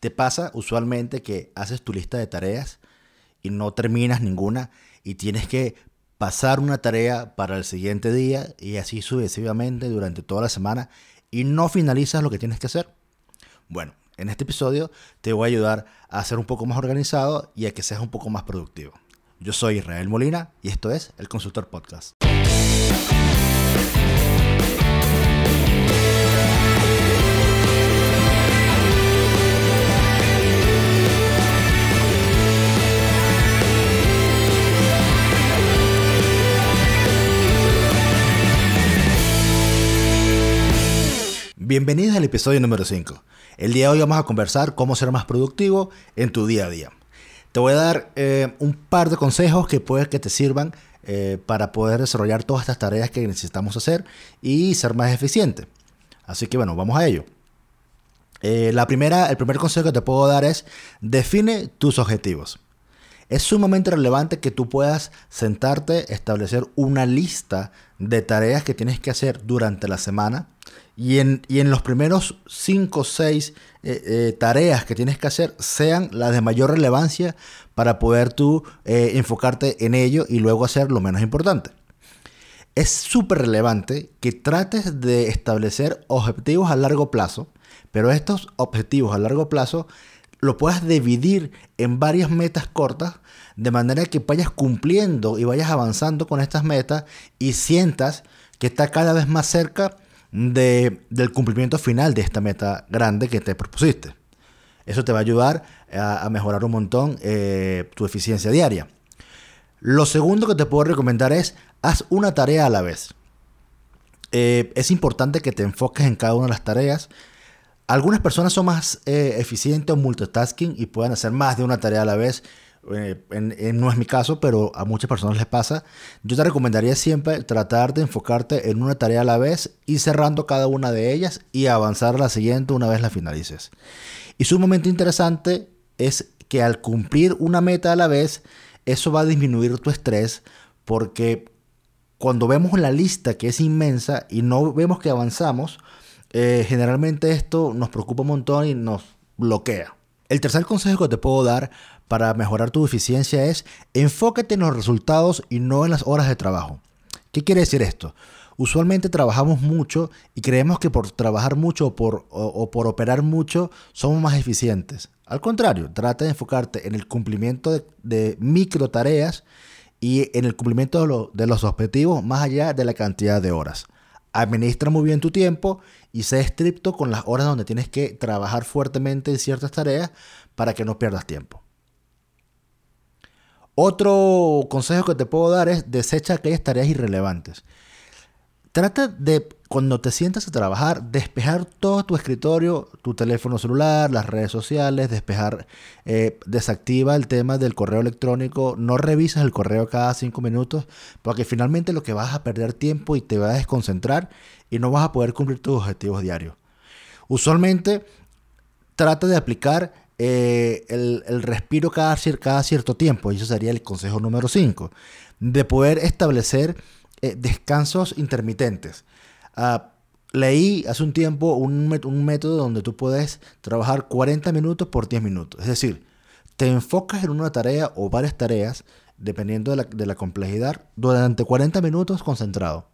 ¿Te pasa usualmente que haces tu lista de tareas y no terminas ninguna y tienes que pasar una tarea para el siguiente día y así sucesivamente durante toda la semana y no finalizas lo que tienes que hacer? Bueno, en este episodio te voy a ayudar a ser un poco más organizado y a que seas un poco más productivo. Yo soy Israel Molina y esto es El Consultor Podcast. Bienvenidos al episodio número 5. El día de hoy vamos a conversar cómo ser más productivo en tu día a día. Te voy a dar eh, un par de consejos que pueden que te sirvan eh, para poder desarrollar todas estas tareas que necesitamos hacer y ser más eficiente. Así que bueno, vamos a ello. Eh, la primera, el primer consejo que te puedo dar es define tus objetivos. Es sumamente relevante que tú puedas sentarte, establecer una lista de tareas que tienes que hacer durante la semana y en, los primeros 5 o 6 tareas que tienes que hacer sean las de mayor relevancia para poder tú eh, enfocarte en ello y luego hacer lo menos importante. Es súper relevante que trates de establecer objetivos a largo plazo, pero estos objetivos a largo plazo lo puedas dividir en varias metas cortas, de manera que vayas cumpliendo y vayas avanzando con estas metas y sientas que está cada vez más cerca de, del cumplimiento final de esta meta grande que te propusiste. Eso te va a ayudar a, mejorar un montón eh, tu eficiencia diaria. Lo segundo que te puedo recomendar es haz una tarea a la vez. Eh, es importante que te enfoques en cada una de las tareas algunas personas son más eh, eficientes o multitasking y pueden hacer más de una tarea a la vez. Eh, no es mi caso, pero a muchas personas les pasa. Yo te recomendaría siempre tratar de enfocarte en una tarea a la vez y cerrando cada una de ellas y avanzar a la siguiente una vez la finalices. Y sumamente interesante es que al cumplir una meta a la vez, eso va a disminuir tu estrés porque cuando vemos la lista que es inmensa y no vemos que avanzamos, eh, generalmente esto nos preocupa un montón y nos bloquea. El tercer consejo que te puedo dar para mejorar tu eficiencia es enfócate en los resultados y no en las horas de trabajo. ¿Qué quiere decir esto? Usualmente trabajamos mucho y creemos que por trabajar mucho o por, por operar mucho somos más eficientes. Al contrario, trata de enfocarte en el cumplimiento de, micro tareas y en el cumplimiento de los objetivos más allá de la cantidad de horas. Administra muy bien tu tiempo y sé estricto con las horas donde tienes que trabajar fuertemente en ciertas tareas para que no pierdas tiempo. Otro consejo que te puedo dar es desecha aquellas tareas irrelevantes. Trata de, cuando te sientas a trabajar, despejar todo tu escritorio, tu teléfono celular, las redes sociales, despejar, eh, desactiva el tema del correo electrónico, no revisas el correo cada cinco minutos, porque finalmente lo que vas a perder tiempo y te vas a desconcentrar y no vas a poder cumplir tus objetivos diarios. Usualmente trata de aplicar eh, el, respiro cada, cierto tiempo, y eso sería el consejo número 5, de poder establecer eh, descansos intermitentes. Ah, leí hace un tiempo un, método donde tú puedes trabajar 40 minutos por 10 minutos. Es decir, te enfocas en una tarea o varias tareas, dependiendo de la, de la complejidad, durante 40 minutos concentrado.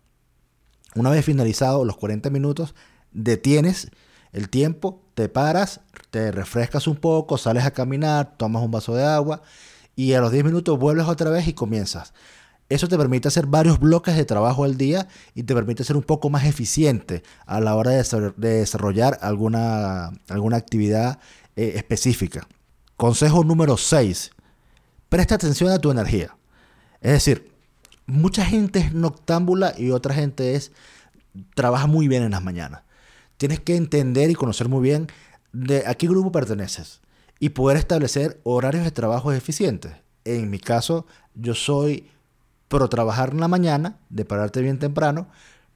Una vez finalizado los 40 minutos, detienes el tiempo, te paras, te refrescas un poco, sales a caminar, tomas un vaso de agua y a los 10 minutos vuelves otra vez y comienzas. Eso te permite hacer varios bloques de trabajo al día y te permite ser un poco más eficiente a la hora de desarrollar alguna, alguna actividad eh, específica. Consejo número 6. Presta atención a tu energía. Es decir, mucha gente es noctámbula y otra gente es trabaja muy bien en las mañanas. Tienes que entender y conocer muy bien de a qué grupo perteneces y poder establecer horarios de trabajo eficientes. En mi caso, yo soy pero trabajar en la mañana, de pararte bien temprano,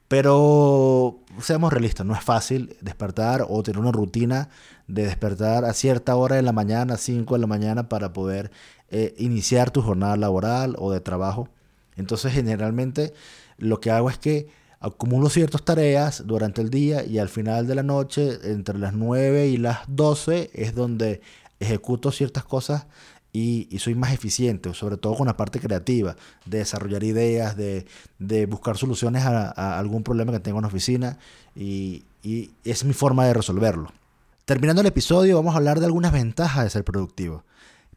pero seamos realistas, no es fácil despertar o tener una rutina de despertar a cierta hora de la mañana, 5 de la mañana, para poder eh, iniciar tu jornada laboral o de trabajo. Entonces, generalmente lo que hago es que acumulo ciertas tareas durante el día y al final de la noche, entre las 9 y las 12, es donde ejecuto ciertas cosas y, soy más eficiente, sobre todo con la parte creativa, de desarrollar ideas, de, buscar soluciones a, algún problema que tengo en la oficina y, y es mi forma de resolverlo. Terminando el episodio, vamos a hablar de algunas ventajas de ser productivo,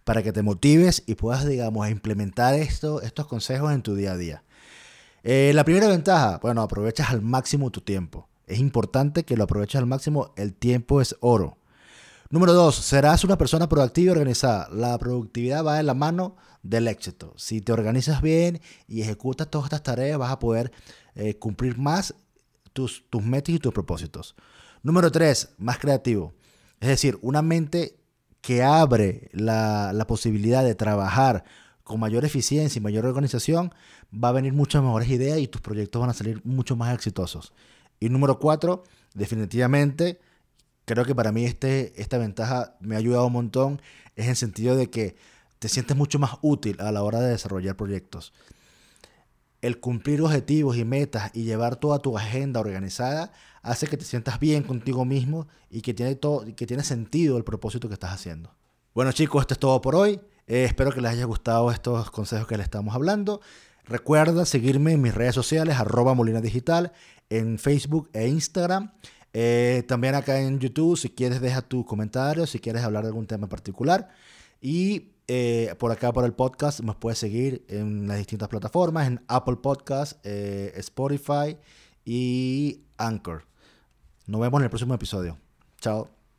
para que te motives y puedas, digamos, implementar esto, estos consejos en tu día a día. Eh, la primera ventaja, bueno, aprovechas al máximo tu tiempo. Es importante que lo aproveches al máximo, el tiempo es oro. Número dos, serás una persona proactiva y organizada. La productividad va de la mano del éxito. Si te organizas bien y ejecutas todas estas tareas, vas a poder eh, cumplir más tus, tus metas y tus propósitos. Número tres, más creativo. Es decir, una mente que abre la, la posibilidad de trabajar con mayor eficiencia y mayor organización, va a venir muchas mejores ideas y tus proyectos van a salir mucho más exitosos. Y número cuatro, definitivamente creo que para mí este, esta ventaja me ha ayudado un montón, es en el sentido de que te sientes mucho más útil a la hora de desarrollar proyectos. El cumplir objetivos y metas y llevar toda tu agenda organizada hace que te sientas bien contigo mismo y que tiene, todo, que tiene sentido el propósito que estás haciendo. Bueno chicos, esto es todo por hoy. Eh, espero que les haya gustado estos consejos que les estamos hablando. Recuerda seguirme en mis redes sociales, arroba Molina Digital, en Facebook e Instagram. Eh, también acá en YouTube, si quieres, deja tu comentario, si quieres hablar de algún tema en particular. Y eh, por acá, por el podcast, nos puedes seguir en las distintas plataformas, en Apple Podcast, eh, Spotify y Anchor. Nos vemos en el próximo episodio. Chao.